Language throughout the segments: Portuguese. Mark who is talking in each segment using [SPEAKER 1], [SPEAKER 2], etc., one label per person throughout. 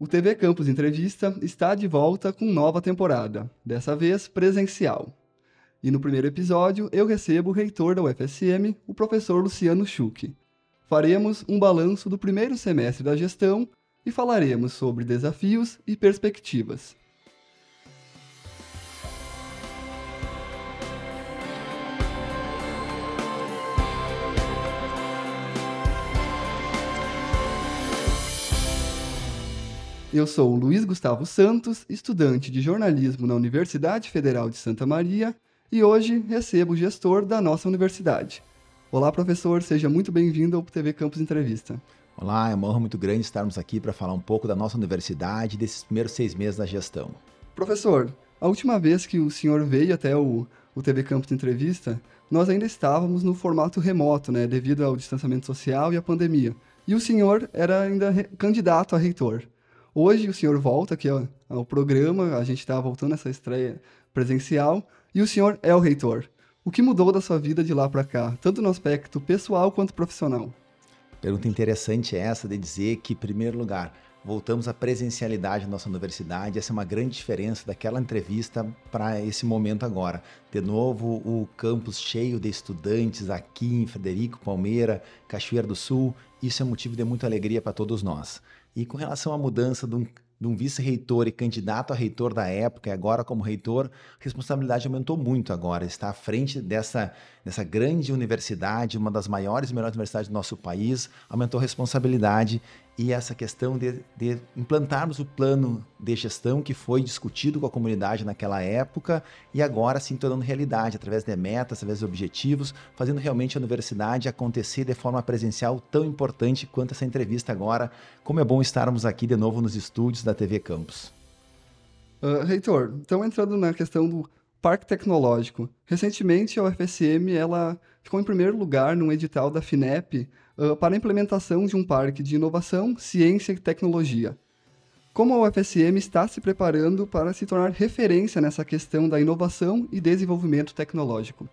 [SPEAKER 1] O TV Campus Entrevista está de volta com nova temporada, dessa vez presencial. E no primeiro episódio eu recebo o reitor da UFSM, o professor Luciano Schuch. Faremos um balanço do primeiro semestre da gestão e falaremos sobre desafios e perspectivas. Eu sou o Luiz Gustavo Santos, estudante de jornalismo na Universidade Federal de Santa Maria e hoje recebo o gestor da nossa universidade. Olá, professor, seja muito bem-vindo ao TV Campus Entrevista.
[SPEAKER 2] Olá, é uma honra muito grande estarmos aqui para falar um pouco da nossa universidade e desses primeiros seis meses da gestão.
[SPEAKER 1] Professor, a última vez que o senhor veio até o, o TV Campus Entrevista, nós ainda estávamos no formato remoto, né, devido ao distanciamento social e à pandemia. E o senhor era ainda candidato a reitor. Hoje o senhor volta aqui ao, programa, a gente está voltando essa estreia presencial, e o senhor é o reitor. O que mudou da sua vida de lá para cá, tanto no aspecto pessoal quanto profissional?
[SPEAKER 2] Pergunta interessante é essa de dizer que, em primeiro lugar, voltamos à presencialidade na nossa universidade. Essa é uma grande diferença daquela entrevista para esse momento agora. De novo, o campus cheio de estudantes aqui em Frederico, Palmeira, Cachoeira do Sul. Isso é motivo de muita alegria para todos nós. E com relação à mudança de um, um vice-reitor e candidato a reitor da época, e agora como reitor, a responsabilidade aumentou muito agora. Está à frente dessa, dessa grande universidade, uma das maiores e melhores universidades do nosso país, aumentou a responsabilidade e essa questão de, de, implantarmos o plano de gestão que foi discutido com a comunidade naquela época e agora sim tornando realidade através de metas, através de objetivos, fazendo realmente a universidade acontecer de forma presencial tão importante quanto essa entrevista agora. Como é bom estarmos aqui de novo nos estúdios da TV Campus.
[SPEAKER 1] Uh, Reitor, então entrando na questão do Parque Tecnológico. Recentemente, a UFSM ela ficou em primeiro lugar num edital da FINEP uh, para a implementação de um parque de inovação, ciência e tecnologia. Como a UFSM está se preparando para se tornar referência nessa questão da inovação e desenvolvimento tecnológico?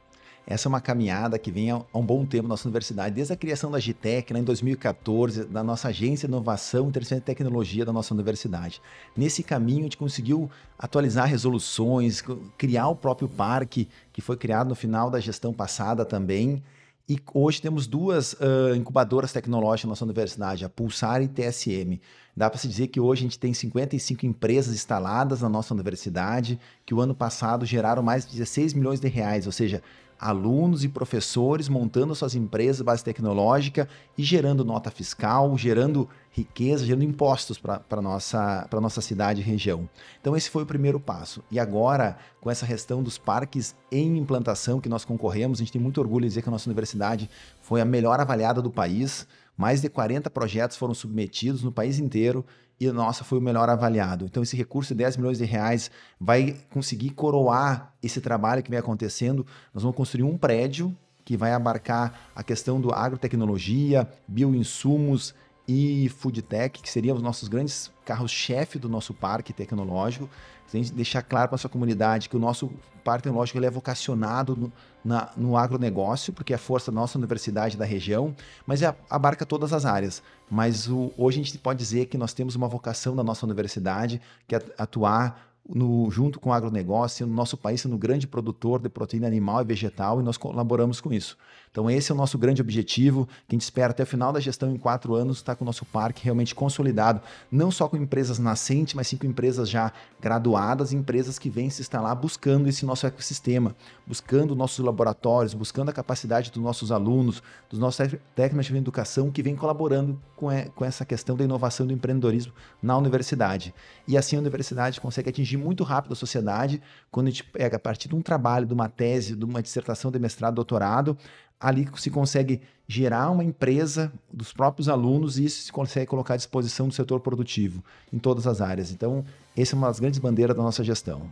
[SPEAKER 2] Essa é uma caminhada que vem há um bom tempo na nossa universidade, desde a criação da GTEC, lá em 2014, da nossa agência de inovação, e tecnologia da nossa universidade. Nesse caminho, a gente conseguiu atualizar resoluções, criar o próprio parque, que foi criado no final da gestão passada também. E hoje temos duas uh, incubadoras tecnológicas na nossa universidade, a Pulsar e TSM. Dá para se dizer que hoje a gente tem 55 empresas instaladas na nossa universidade, que o ano passado geraram mais de 16 milhões de reais, ou seja, alunos e professores montando suas empresas base tecnológica e gerando nota fiscal, gerando riqueza, gerando impostos para a nossa, nossa cidade e região. Então, esse foi o primeiro passo. E agora, com essa questão dos parques em implantação que nós concorremos, a gente tem muito orgulho de dizer que a nossa universidade foi a melhor avaliada do país. Mais de 40 projetos foram submetidos no país inteiro e nossa foi o melhor avaliado. Então esse recurso de 10 milhões de reais vai conseguir coroar esse trabalho que vem acontecendo. Nós vamos construir um prédio que vai abarcar a questão do agrotecnologia, bioinsumos e foodtech, que seriam os nossos grandes carros-chefe do nosso parque tecnológico. A gente deixar claro para a sua comunidade que o nosso parque tecnológico ele é vocacionado no, na, no agronegócio, porque é a força da nossa universidade da região, mas é, abarca todas as áreas. Mas o, hoje a gente pode dizer que nós temos uma vocação da nossa universidade, que é atuar no, junto com o agronegócio, no nosso país sendo um grande produtor de proteína animal e vegetal, e nós colaboramos com isso. Então, esse é o nosso grande objetivo, que a gente espera até o final da gestão, em quatro anos, estar com o nosso parque realmente consolidado, não só com empresas nascentes, mas sim com empresas já graduadas, empresas que vêm se instalar buscando esse nosso ecossistema, buscando nossos laboratórios, buscando a capacidade dos nossos alunos, dos nossos técnicos de educação, que vêm colaborando com, com essa questão da inovação do empreendedorismo na universidade. E assim a universidade consegue atingir muito rápido a sociedade, quando a gente pega a partir de um trabalho, de uma tese, de uma dissertação de mestrado, doutorado, ali se consegue gerar uma empresa dos próprios alunos e isso se consegue colocar à disposição do setor produtivo em todas as áreas. Então, essa é uma das grandes bandeiras da nossa gestão.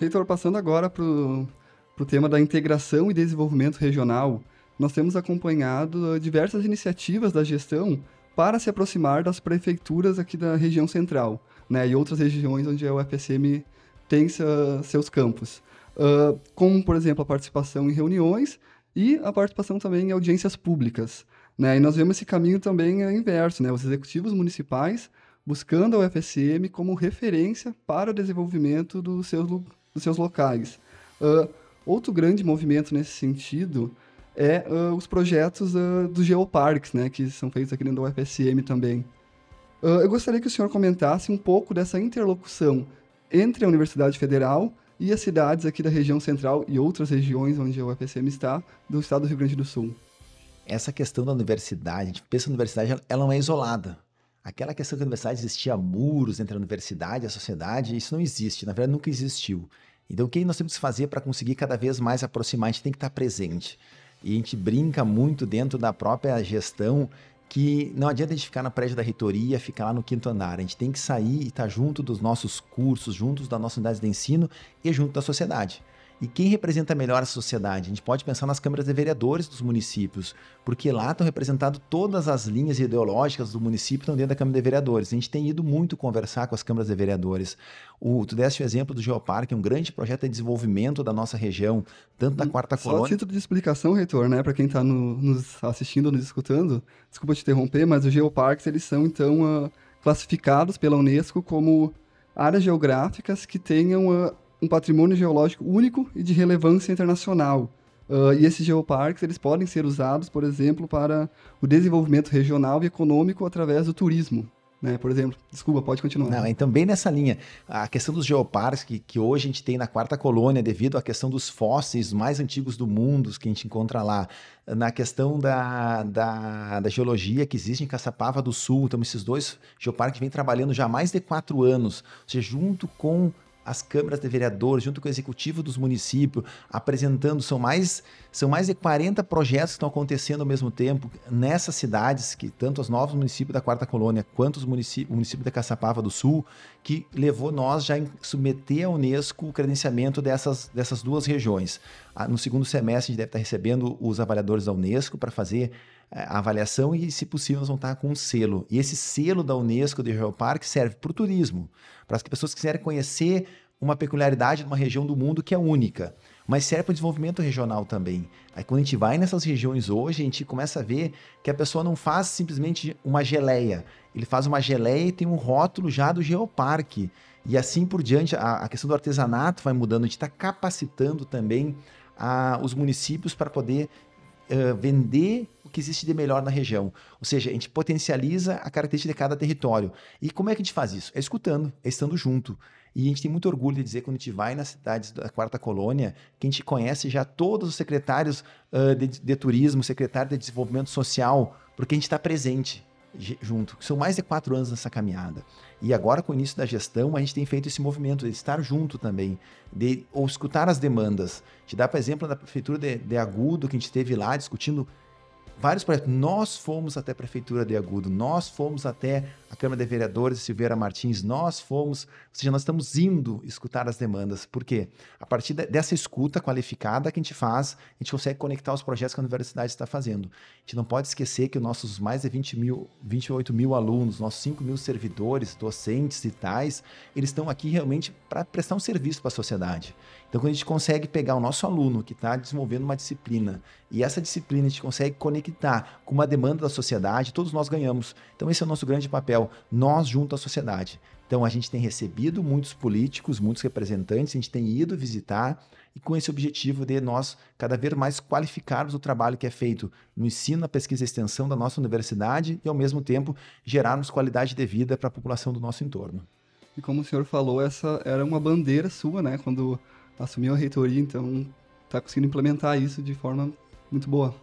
[SPEAKER 1] Reitor, passando agora para o tema da integração e desenvolvimento regional, nós temos acompanhado diversas iniciativas da gestão para se aproximar das prefeituras aqui da região central, né, e outras regiões onde a UFSM tem seus campos. Uh, como, por exemplo, a participação em reuniões e a participação também em audiências públicas. Né? E nós vemos esse caminho também inverso, né? Os executivos municipais buscando a UFSM como referência para o desenvolvimento dos seus, dos seus locais. Uh, outro grande movimento nesse sentido é uh, os projetos uh, dos geoparques, né, que são feitos aqui dentro da UFSM também. eu gostaria que o senhor comentasse um pouco dessa interlocução entre a Universidade Federal e as cidades aqui da região central e outras regiões onde a UFSM está, do estado do Rio Grande do Sul.
[SPEAKER 2] Essa questão da universidade, a gente pensa na universidade, ela não é isolada. Aquela questão que a universidade existia muros entre a universidade e a sociedade, isso não existe, na verdade nunca existiu. Então, o que nós temos que fazer para conseguir cada vez mais aproximar? A gente tem que estar presente. E a gente brinca muito dentro da própria gestão que não adianta a gente ficar no prédio da reitoria, ficar lá no quinto andar. A gente tem que sair e estar junto dos nossos cursos, juntos das nossas unidades de ensino e junto da sociedade. E quem representa melhor a sociedade? A gente pode pensar nas câmaras de vereadores dos municípios, porque lá estão representadas todas as linhas ideológicas do município estão dentro da Câmara de Vereadores. A gente tem ido muito conversar com as câmaras de vereadores. O, tu deste o exemplo do Geoparque, um grande projeto de desenvolvimento da nossa região, tanto da hum, quarta
[SPEAKER 1] Só
[SPEAKER 2] colônia...
[SPEAKER 1] Só título de explicação, reitor, né, para quem está no, nos assistindo, nos escutando, desculpa te interromper, mas os geoparques, eles são, então, uh, classificados pela Unesco como áreas geográficas que tenham uh, um patrimônio geológico único e de relevância internacional. Uh, e esses geoparques eles podem ser usados, por exemplo, para o desenvolvimento regional e econômico através do turismo. Né? Por exemplo, desculpa, pode continuar.
[SPEAKER 2] Não, então, bem nessa linha, a questão dos geoparques que, que hoje a gente tem na quarta colônia, devido à questão dos fósseis mais antigos do mundo que a gente encontra lá, na questão da, da, da geologia que existe em Caçapava do Sul, então esses dois geoparques vêm trabalhando já há mais de quatro anos, ou seja, junto com as câmaras de vereadores, junto com o executivo dos municípios, apresentando, são mais, são mais de 40 projetos que estão acontecendo ao mesmo tempo nessas cidades, que tanto os novos municípios da Quarta Colônia quanto os municípios, o município de Caçapava do Sul, que levou nós já a submeter à Unesco o credenciamento dessas, dessas duas regiões. Ah, no segundo semestre, a gente deve estar recebendo os avaliadores da Unesco para fazer a avaliação e, se possível, nós vamos estar com um selo. E esse selo da Unesco de Geoparque serve para o turismo, para as pessoas que quiserem conhecer uma peculiaridade de uma região do mundo que é única, mas serve para o desenvolvimento regional também. Aí quando a gente vai nessas regiões hoje, a gente começa a ver que a pessoa não faz simplesmente uma geleia, ele faz uma geleia e tem um rótulo já do geoparque. E assim por diante, a, a questão do artesanato vai mudando, a gente está capacitando também a, os municípios para poder uh, vender que existe de melhor na região. Ou seja, a gente potencializa a característica de cada território. E como é que a gente faz isso? É escutando, é estando junto. E a gente tem muito orgulho de dizer, quando a gente vai nas cidades da Quarta Colônia, que a gente conhece já todos os secretários uh, de, de turismo, secretário de desenvolvimento social, porque a gente está presente junto. São mais de quatro anos nessa caminhada. E agora, com o início da gestão, a gente tem feito esse movimento de estar junto também, de ou escutar as demandas. Te dá, por exemplo, da prefeitura de, de Agudo, que a gente esteve lá discutindo vários projetos. Nós fomos até a Prefeitura de Agudo, nós fomos até a Câmara de Vereadores de Silveira Martins, nós fomos, ou seja, nós estamos indo escutar as demandas. Por quê? A partir dessa escuta qualificada que a gente faz, a gente consegue conectar os projetos que a universidade está fazendo. A gente não pode esquecer que os nossos mais de 20 mil, 28 mil alunos, nossos 5 mil servidores, docentes e tais, eles estão aqui realmente para prestar um serviço para a sociedade. Então, quando a gente consegue pegar o nosso aluno que está desenvolvendo uma disciplina e essa disciplina a gente consegue conectar com uma demanda da sociedade, todos nós ganhamos. Então, esse é o nosso grande papel, nós junto à sociedade. Então, a gente tem recebido muitos políticos, muitos representantes, a gente tem ido visitar e com esse objetivo de nós cada vez mais qualificarmos o trabalho que é feito no ensino, na pesquisa e extensão da nossa universidade e, ao mesmo tempo, gerarmos qualidade de vida para a população do nosso entorno.
[SPEAKER 1] E como o senhor falou, essa era uma bandeira sua, né? Quando assumiu a reitoria, então está conseguindo implementar isso de forma muito boa.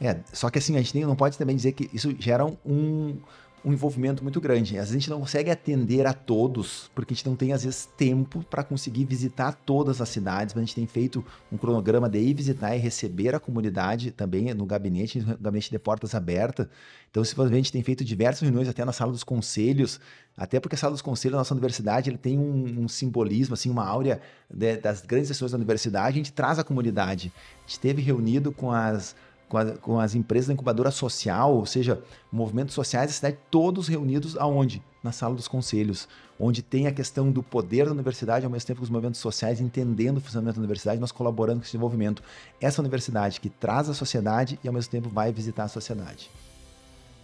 [SPEAKER 2] É, só que assim, a gente não pode também dizer que isso gera um, um envolvimento muito grande. Às vezes a gente não consegue atender a todos, porque a gente não tem, às vezes, tempo para conseguir visitar todas as cidades, mas a gente tem feito um cronograma de ir visitar e receber a comunidade também no gabinete, no gabinete de portas abertas. Então, simplesmente, a gente tem feito diversas reuniões até na sala dos conselhos, até porque a sala dos conselhos da nossa universidade ele tem um, um simbolismo, assim, uma áurea de, das grandes sessões da universidade, a gente traz a comunidade. A gente esteve reunido com as com, a, com as empresas da incubadora social, ou seja, movimentos sociais da cidade, todos reunidos aonde? Na sala dos conselhos, onde tem a questão do poder da universidade, ao mesmo tempo que os movimentos sociais, entendendo o funcionamento da universidade, nós colaborando com esse desenvolvimento. Essa universidade que traz a sociedade e, ao mesmo tempo, vai visitar a sociedade.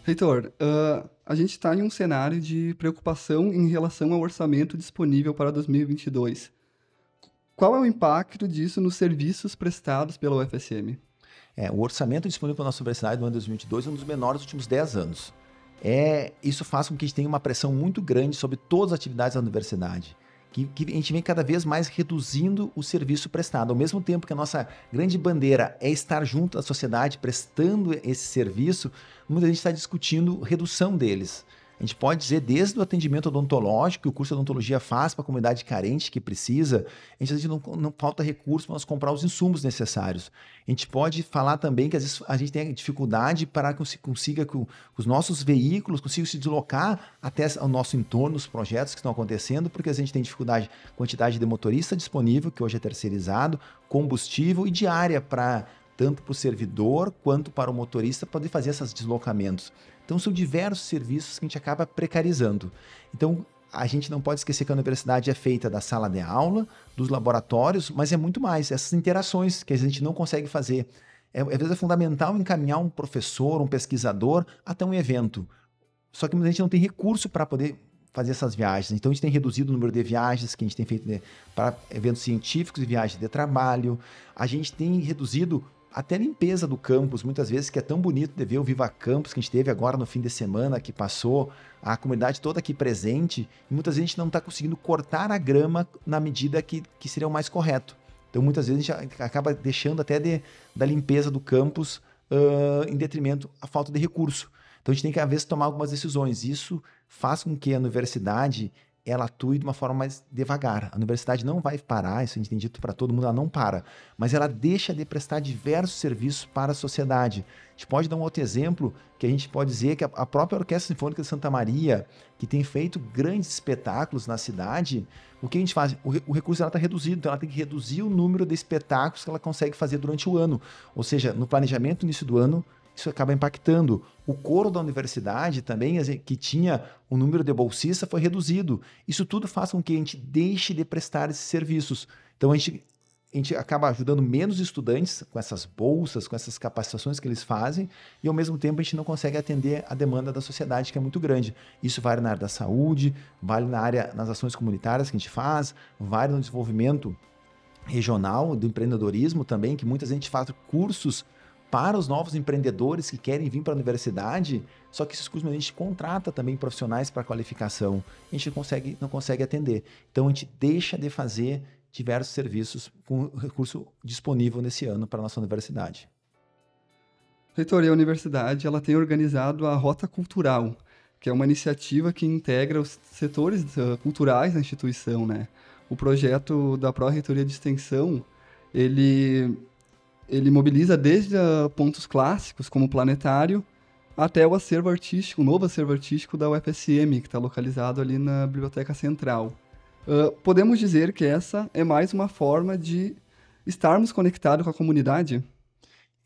[SPEAKER 1] Reitor, uh, a gente está em um cenário de preocupação em relação ao orçamento disponível para 2022. Qual é o impacto disso nos serviços prestados pela UFSM?
[SPEAKER 2] É, o orçamento disponível para a nossa universidade no ano de 2022 é um dos menores dos últimos 10 anos. É, isso faz com que a gente tenha uma pressão muito grande sobre todas as atividades da universidade que, que, a gente vem cada vez mais reduzindo o serviço prestado. Ao mesmo tempo que a nossa grande bandeira é estar junto à sociedade prestando esse serviço, muita gente está discutindo redução deles. A gente pode dizer desde o atendimento odontológico que o curso de odontologia faz para a comunidade carente que precisa, a gente, não, não, falta recurso para nós comprar os insumos necessários. A gente pode falar também que às vezes a gente tem dificuldade para que consiga que os nossos veículos consigam se deslocar até o nosso entorno, os projetos que estão acontecendo, porque a gente tem dificuldade, quantidade de motorista disponível, que hoje é terceirizado, combustível e diária para tanto para o servidor quanto para o motorista poder fazer esses deslocamentos. Então, são diversos serviços que a gente acaba precarizando. Então, a gente não pode esquecer que a universidade é feita da sala de aula, dos laboratórios, mas é muito mais, essas interações que a gente não consegue fazer. É, às vezes é fundamental encaminhar um professor, um pesquisador até um evento. Só que a gente não tem recurso para poder fazer essas viagens. Então a gente tem reduzido o número de viagens que a gente tem feito para eventos científicos e viagens de trabalho. A gente tem reduzido até a limpeza do campus, muitas vezes, que é tão bonito de ver o Viva Campus que a gente teve agora no fim de semana que passou, a comunidade toda aqui presente, e muitas vezes a gente não está conseguindo cortar a grama na medida que, que seria o mais correto. Então, muitas vezes a gente acaba deixando até de, da limpeza do campus uh, em detrimento à falta de recurso. Então, a gente tem que, às vezes, tomar algumas decisões. Isso faz com que a universidade ela atue de uma forma mais devagar. A universidade não vai parar, isso a gente tem dito para todo mundo, ela não para, mas ela deixa de prestar diversos serviços para a sociedade. A gente pode dar um outro exemplo, que a gente pode dizer que a própria Orquestra Sinfônica de Santa Maria, que tem feito grandes espetáculos na cidade, o que a gente faz? O, recurso está reduzido, então ela tem que reduzir o número de espetáculos que ela consegue fazer durante o ano. Ou seja, no planejamento no início do ano, isso acaba impactando. O coro da universidade também, que tinha o um número de bolsistas, foi reduzido. Isso tudo faz com que a gente deixe de prestar esses serviços. Então a gente, a gente acaba ajudando menos estudantes com essas bolsas, com essas capacitações que eles fazem, e ao mesmo tempo a gente não consegue atender a demanda da sociedade, que é muito grande. Isso vale na área da saúde, vale na área nas ações comunitárias que a gente faz, vale no desenvolvimento regional, do empreendedorismo também, que muita gente faz cursos para os novos empreendedores que querem vir para a universidade, só que esses cursos a gente contrata também profissionais para qualificação, a gente consegue, não consegue atender. Então a gente deixa de fazer diversos serviços com recurso disponível nesse ano para a nossa universidade.
[SPEAKER 1] Reitor, e a universidade ela tem organizado a Rota Cultural, que é uma iniciativa que integra os setores uh, culturais da instituição, né? O projeto da Pró-Reitoria de Extensão, ele ele mobiliza desde uh, pontos clássicos, como o planetário, até o acervo artístico, o novo acervo artístico da UFSM, que está localizado ali na Biblioteca Central. Uh, podemos dizer que essa é mais uma forma de estarmos conectados com a comunidade?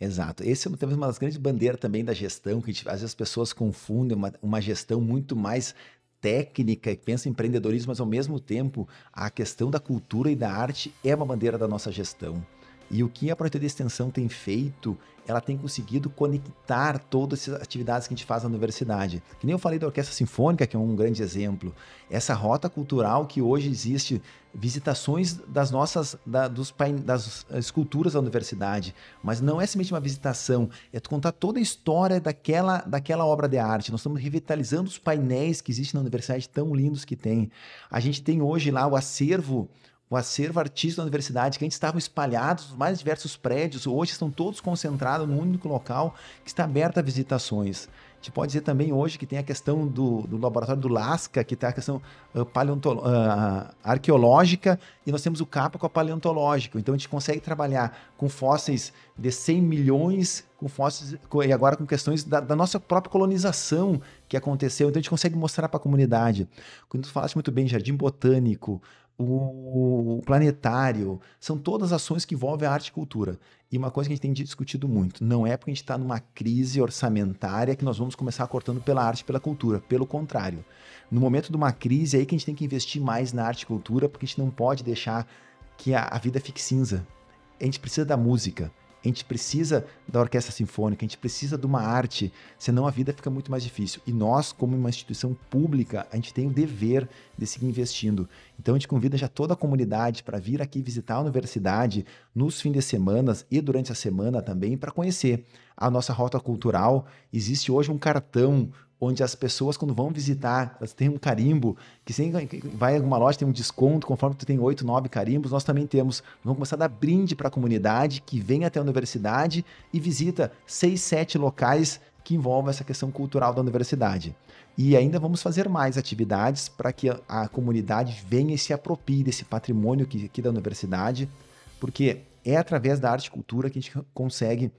[SPEAKER 2] Exato. Esse é uma das grandes bandeiras também da gestão, que às vezes as pessoas confundem uma, uma gestão muito mais técnica, que pensa em empreendedorismo, mas ao mesmo tempo a questão da cultura e da arte é uma bandeira da nossa gestão. E o que a Projetoria de Extensão tem feito, ela tem conseguido conectar todas as atividades que a gente faz na universidade. Que nem eu falei da Orquestra Sinfônica, que é um grande exemplo. Essa rota cultural que hoje existe, visitações das nossas, da, dos, das esculturas da universidade. Mas não é simplesmente uma visitação, é contar toda a história daquela, daquela obra de arte. Nós estamos revitalizando os painéis que existem na universidade, tão lindos que tem. A gente tem hoje lá o acervo o acervo artístico da universidade, que antes estavam espalhados nos mais diversos prédios, hoje estão todos concentrados num único local que está aberto a visitações. A gente pode dizer também hoje que tem a questão do, do laboratório do Lasca, que tem a questão uh, uh, arqueológica, e nós temos o CAPA com a paleontológica. Então a gente consegue trabalhar com fósseis de 100 milhões, com fósseis, e agora com questões da, da nossa própria colonização que aconteceu. Então a gente consegue mostrar para a comunidade. Quando tu falaste muito bem, jardim botânico, o planetário, são todas ações que envolvem a arte e cultura. E uma coisa que a gente tem discutido muito, não é porque a gente está numa crise orçamentária que nós vamos começar cortando pela arte e pela cultura. Pelo contrário, no momento de uma crise é aí que a gente tem que investir mais na arte e cultura, porque a gente não pode deixar que a, a vida fique cinza. A gente precisa da música. A gente precisa da orquestra sinfônica, a gente precisa de uma arte, senão a vida fica muito mais difícil. E nós, como uma instituição pública, a gente tem o dever de seguir investindo. Então a gente convida já toda a comunidade para vir aqui visitar a universidade nos fins de semana e durante a semana também para conhecer a nossa rota cultural. Existe hoje um cartão onde as pessoas, quando vão visitar, elas têm um carimbo, que se vai em alguma loja, tem um desconto, conforme tu tem oito, nove carimbos, nós também temos. Vamos começar a dar brinde para a comunidade que vem até a universidade e visita seis, sete locais que envolvem essa questão cultural da universidade. E ainda vamos fazer mais atividades para que a, a, comunidade venha e se aproprie desse patrimônio aqui, aqui da universidade, porque é através da arte e cultura que a gente consegue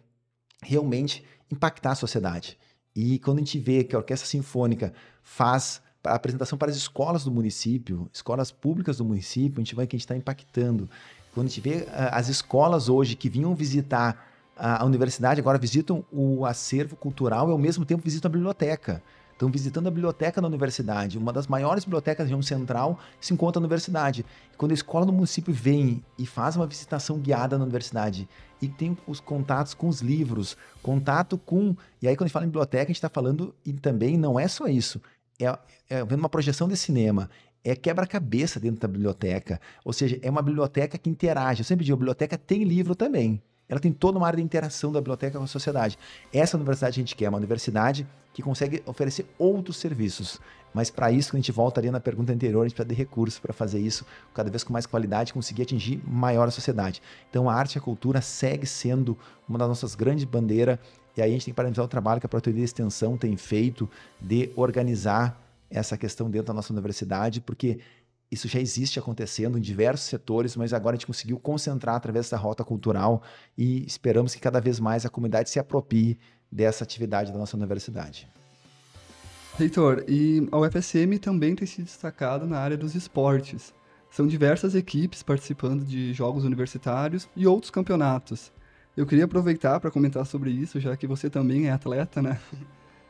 [SPEAKER 2] realmente impactar a sociedade. E quando a gente vê que a Orquestra Sinfônica faz a apresentação para as escolas do município, escolas públicas do município, a gente vai que a gente está impactando. Quando a gente vê ah, as escolas hoje que vinham visitar a universidade, agora visitam o acervo cultural e ao mesmo tempo visitam a biblioteca. Estão visitando a biblioteca da universidade, uma das maiores bibliotecas da região central se encontra na universidade. Quando a escola do município vem e faz uma visitação guiada na universidade e tem os contatos com os livros, contato com. E aí, quando a gente fala em biblioteca, a gente está falando, e também não é só isso, é, é vendo uma projeção de cinema, é quebra-cabeça dentro da biblioteca. Ou seja, é uma biblioteca que interage. Eu sempre digo, a biblioteca tem livro também. Ela tem toda uma área de interação da biblioteca com a sociedade. Essa universidade a gente quer, uma universidade que consegue oferecer outros serviços. Mas para isso, a gente voltaria na pergunta anterior, a gente precisa de recursos para fazer isso, cada vez com mais qualidade, conseguir atingir maior a sociedade. Então a arte e a cultura segue sendo uma das nossas grandes bandeiras, e aí a gente tem que parabenizar o trabalho que a Proteína de Extensão tem feito de organizar essa questão dentro da nossa universidade, porque isso já existe acontecendo em diversos setores, mas agora a gente conseguiu concentrar através dessa rota cultural e esperamos que cada vez mais a comunidade se aproprie dessa atividade da nossa universidade.
[SPEAKER 1] Reitor, e a UFSM também tem se destacado na área dos esportes. São diversas equipes participando de jogos universitários e outros campeonatos. Eu queria aproveitar para comentar sobre isso, já que você também é atleta, né?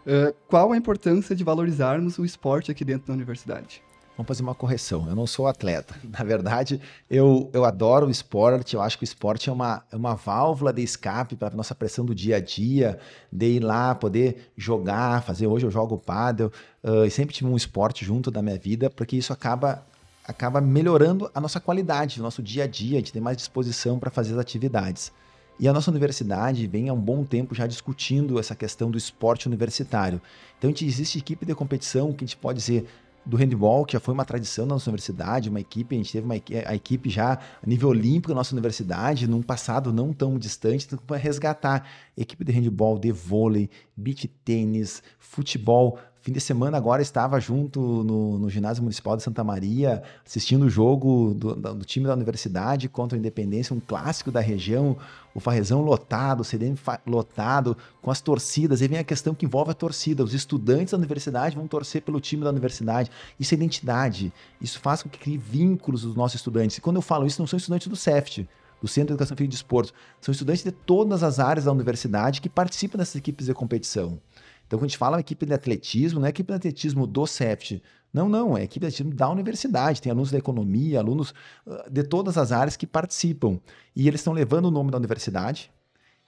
[SPEAKER 1] Uh, qual a importância de valorizarmos o esporte aqui dentro da universidade?
[SPEAKER 2] Vamos fazer uma correção. Eu não sou atleta. Na verdade, eu, eu adoro o esporte. Eu acho que o esporte é uma, é uma válvula de escape para a nossa pressão do dia a dia, de ir lá, poder jogar, fazer. Hoje eu jogo pádel. Uh, e sempre tive um esporte junto da minha vida, porque isso acaba, acaba melhorando a nossa qualidade, o nosso dia a dia. A gente tem mais disposição para fazer as atividades. E a nossa universidade vem há um bom tempo já discutindo essa questão do esporte universitário. Então, a gente existe equipe de competição que a gente pode dizer do handball, que já foi uma tradição na nossa universidade, uma equipe, a gente teve uma, a equipe já a nível olímpico na nossa universidade, num passado não tão distante, então para resgatar equipe de handball, de vôlei, beach tênis, futebol, Fim de semana agora estava junto no, no ginásio municipal de Santa Maria, assistindo o jogo do, do, time da universidade contra a Independência, um clássico da região, o Farrezão lotado, o CDM lotado, com as torcidas. E vem a questão que envolve a torcida. Os estudantes da universidade vão torcer pelo time da universidade. Isso é identidade. Isso faz com que crie vínculos dos nossos estudantes. E quando eu falo isso, não são estudantes do CEFT, do Centro de Educação Física e Desporto. São estudantes de todas as áreas da universidade que participam dessas equipes de competição. Então, quando a gente fala equipe de atletismo, não é equipe de atletismo do CEFT. Não, não, é equipe de atletismo da universidade. Tem alunos da economia, alunos uh, de todas as áreas que participam. E eles estão levando o nome da universidade.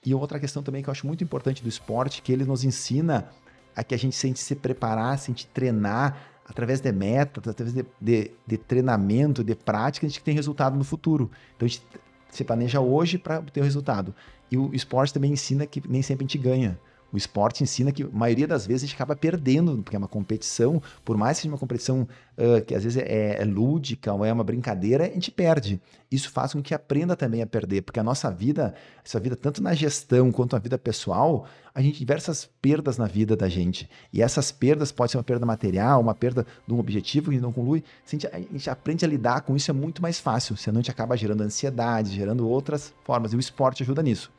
[SPEAKER 2] E outra questão também que eu acho muito importante do esporte, que ele nos ensina a que a gente sente se preparar, sente treinar através de metas, através de, de, de treinamento, de prática, a gente tem resultado no futuro. Então a gente se planeja hoje para ter o resultado. E o esporte também ensina que nem sempre a gente ganha. O esporte ensina que a maioria das vezes a gente acaba perdendo, porque é uma competição, por mais que seja uma competição uh, que às vezes é, é, lúdica ou é uma brincadeira, a gente perde. Isso faz com que aprenda também a perder, porque a nossa vida, essa vida, tanto na gestão quanto na vida pessoal, a gente tem diversas perdas na vida da gente. E essas perdas pode ser uma perda material, uma perda de um objetivo que não conclui. Se a gente, a gente aprende a lidar com isso, é muito mais fácil, senão a gente acaba gerando ansiedade, gerando outras formas, e o esporte ajuda nisso.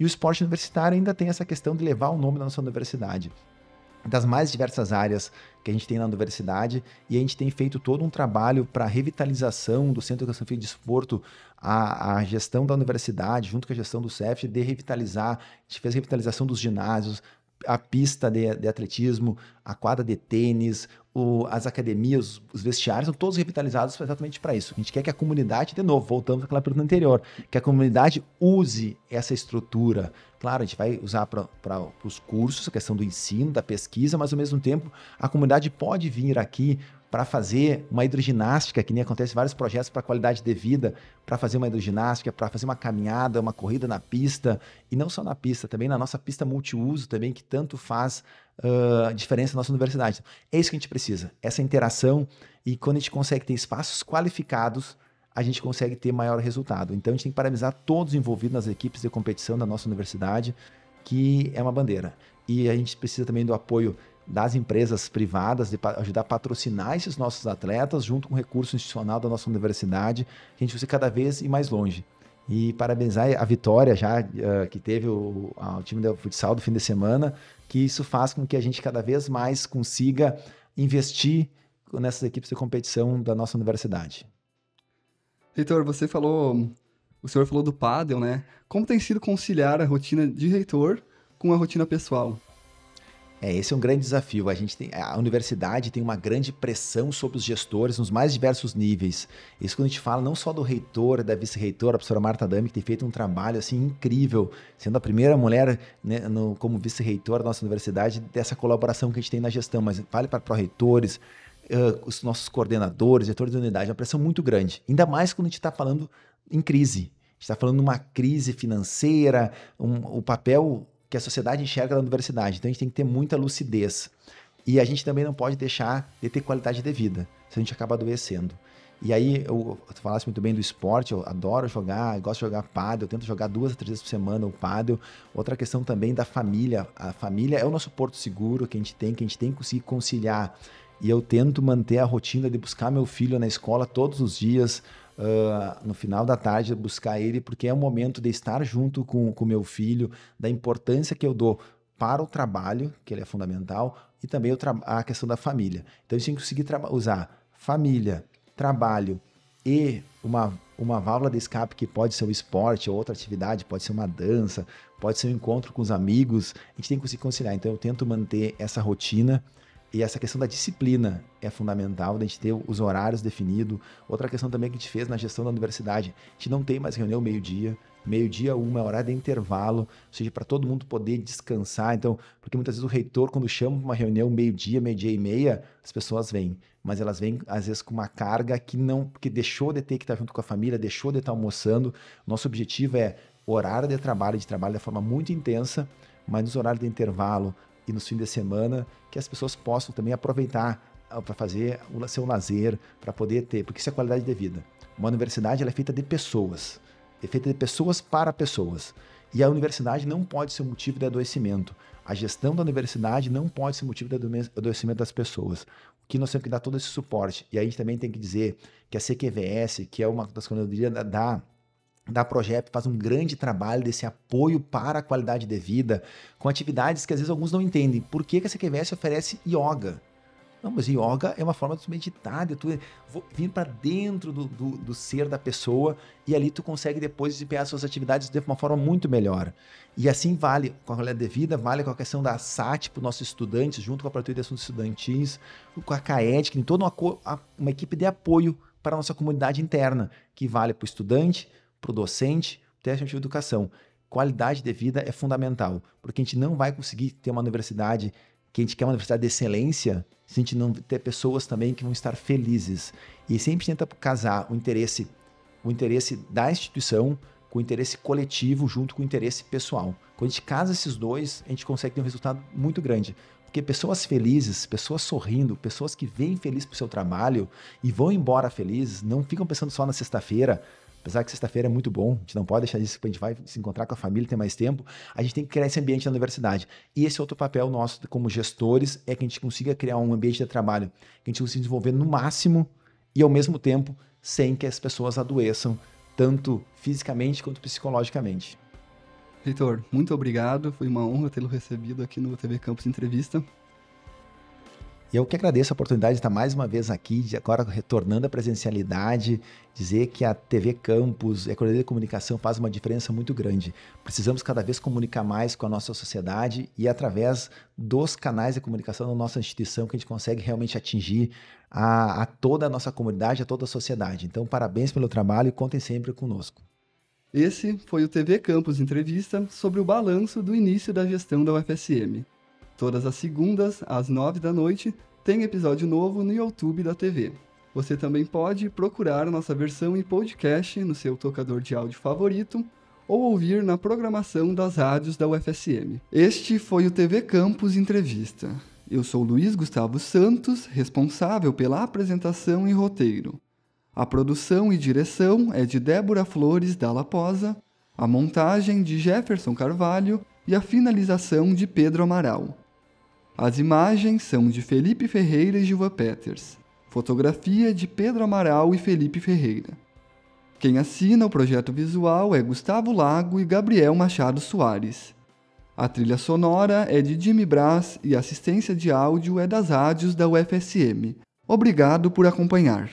[SPEAKER 2] E o esporte universitário ainda tem essa questão de levar o nome da nossa universidade das mais diversas áreas que a gente tem na universidade e a gente tem feito todo um trabalho para revitalização do Centro de Educação Física e Desporto, a, a, gestão da universidade, junto com a gestão do CEF, de revitalizar. A gente fez a revitalização dos ginásios, a pista de, de atletismo, a quadra de tênis, o, as academias, os vestiários, são todos revitalizados exatamente para isso. A gente quer que a comunidade, de novo, voltando àquela pergunta anterior, que a comunidade use essa estrutura. Claro, a gente vai usar para os cursos, a questão do ensino, da pesquisa, mas ao mesmo tempo a comunidade pode vir aqui para fazer uma hidroginástica, que nem acontece vários projetos para qualidade de vida, para fazer uma hidroginástica, para fazer uma caminhada, uma corrida na pista, e não só na pista, também na nossa pista multiuso também, que tanto faz uh, diferença na nossa universidade. É isso que a gente precisa, essa interação, e quando a gente consegue ter espaços qualificados, a gente consegue ter maior resultado. Então a gente tem que parabenizar todos os envolvidos nas equipes de competição da nossa universidade, que é uma bandeira. E a gente precisa também do apoio das empresas privadas, de ajudar a patrocinar esses nossos atletas, junto com o recurso institucional da nossa universidade, que a gente fosse cada vez ir mais longe. E parabenizar a vitória já uh, que teve o, o time de futsal do fim de semana, que isso faz com que a gente cada vez mais consiga investir nessas equipes de competição da nossa universidade.
[SPEAKER 1] Reitor, você falou, o senhor falou do pádel, né? Como tem sido conciliar a rotina de reitor com a rotina pessoal?
[SPEAKER 2] É, esse é um grande desafio. A gente tem, a universidade tem uma grande pressão sobre os gestores nos mais diversos níveis. Isso quando a gente fala não só do reitor, da vice-reitora, a professora Marta Dami, que tem feito um trabalho assim incrível, sendo a primeira mulher né, no, como vice-reitora da nossa universidade, dessa colaboração que a gente tem na gestão, mas vale para pró-reitores, uh, os nossos coordenadores, diretores de unidade, é uma pressão muito grande. Ainda mais quando a gente está falando em crise. A gente está falando de uma crise financeira, um, o papel que a sociedade enxerga da universidade. Então a gente tem que ter muita lucidez. E a gente também não pode deixar de ter qualidade de vida, se a gente acaba adoecendo. E aí, eu, tu falasse muito bem do esporte, eu adoro jogar, eu gosto de jogar pádel, eu tento jogar duas a três vezes por semana o pádel. Outra questão também da família. A família é o nosso porto seguro que a gente tem, que a gente tem que conseguir conciliar. E eu tento manter a rotina de buscar meu filho na escola todos os dias, uh, no final da tarde, buscar ele, porque é o momento de estar junto com o meu filho, da importância que eu dou para o trabalho, que ele é fundamental, e também a questão da família. Então, a gente tem que conseguir usar família, trabalho e uma, uma válvula de escape que pode ser o esporte ou outra atividade, pode ser uma dança, pode ser um encontro com os amigos, a gente tem que conseguir conciliar. Então, eu tento manter essa rotina e essa questão da disciplina é fundamental, da gente ter os horários definidos. Outra questão também que a gente fez na gestão da universidade, a gente não tem mais reunião meio-dia, meio-dia, uma hora de intervalo, ou seja, para todo mundo poder descansar. Então, porque muitas vezes o reitor, quando chama uma reunião meio-dia, meio-dia e meia, as pessoas vêm, mas elas vêm às vezes com uma carga que não, porque deixou de ter que estar junto com a família, deixou de estar almoçando. Nosso objetivo é horário de trabalho, de trabalho de forma muito intensa, mas nos horários de intervalo, e nos fins de semana, que as pessoas possam também aproveitar ah, para fazer o seu lazer, para poder ter, porque isso é qualidade de vida. Uma universidade é feita de pessoas, é feita de pessoas para pessoas. E a universidade não pode ser motivo de adoecimento. A gestão da universidade não pode ser motivo de adoecimento das pessoas. O que nós temos que dar todo esse suporte. E a gente também tem que dizer que a CQVS, que é uma das coordenadorias da da Progep faz um grande trabalho desse apoio para a qualidade de vida, com atividades que às vezes alguns não entendem. Por que, que a CQVS oferece yoga? Não, mas yoga é uma forma de tu meditar, de tu vir para dentro do, do, do, ser da pessoa e ali tu consegue depois desempenhar suas atividades de uma forma muito melhor. E assim vale com a qualidade de vida, vale com a questão da SAT para os nossos estudantes, junto com a Prefeitura de Assuntos Estudantis, com a CAED, que tem toda uma, uma equipe de apoio para a nossa comunidade interna, que vale para o estudante, para o docente, teste de educação. Qualidade de vida é fundamental, porque a gente não vai conseguir ter uma universidade que a gente quer uma universidade de excelência se a gente não ter pessoas também que vão estar felizes. E sempre tenta casar o interesse, o interesse da instituição com o interesse coletivo junto com o interesse pessoal. Quando a gente casa esses dois, a gente consegue ter um resultado muito grande. Porque pessoas felizes, pessoas sorrindo, pessoas que vêm felizes para o seu trabalho e vão embora felizes, não ficam pensando só na sexta-feira, Apesar que sexta-feira é muito bom, a gente não pode deixar disso, a gente vai se encontrar com a família, ter mais tempo. A gente tem que criar esse ambiente na universidade. E esse é outro papel nosso como gestores, é que a gente consiga criar um ambiente de trabalho que a gente consiga desenvolver no máximo e ao mesmo tempo sem que as pessoas adoeçam, tanto fisicamente quanto psicologicamente.
[SPEAKER 1] Heitor, muito obrigado. Foi uma honra tê-lo recebido aqui no TV Campus Entrevista.
[SPEAKER 2] E eu que agradeço a oportunidade de estar mais uma vez aqui, agora retornando à presencialidade, dizer que a TV Campus, a Economia de Comunicação faz uma diferença muito grande. Precisamos cada vez comunicar mais com a nossa sociedade e através dos canais de comunicação da nossa instituição que a gente consegue realmente atingir a, a toda a nossa comunidade, a toda a sociedade. Então, parabéns pelo trabalho e contem sempre conosco.
[SPEAKER 1] Esse foi o TV Campus Entrevista sobre o balanço do início da gestão da UFSM. Todas as segundas, às nove da noite, tem episódio novo no YouTube da TV. Você também pode procurar nossa versão em podcast no seu tocador de áudio favorito ou ouvir na programação das rádios da UFSM. Este foi o TV Campus Entrevista. Eu sou Luiz Gustavo Santos, responsável pela apresentação e roteiro. A produção e direção é de Débora Flores Dalla Posa, a montagem de Jefferson Carvalho e a finalização de Pedro Amaral. As imagens são de Felipe Ferreira e Gilva Peters. Fotografia de Pedro Amaral e Felipe Ferreira. Quem assina o projeto visual é Gustavo Lago e Gabriel Machado Soares. A trilha sonora é de Jimmy Brás e a assistência de áudio é das rádios da UFSM. Obrigado por acompanhar.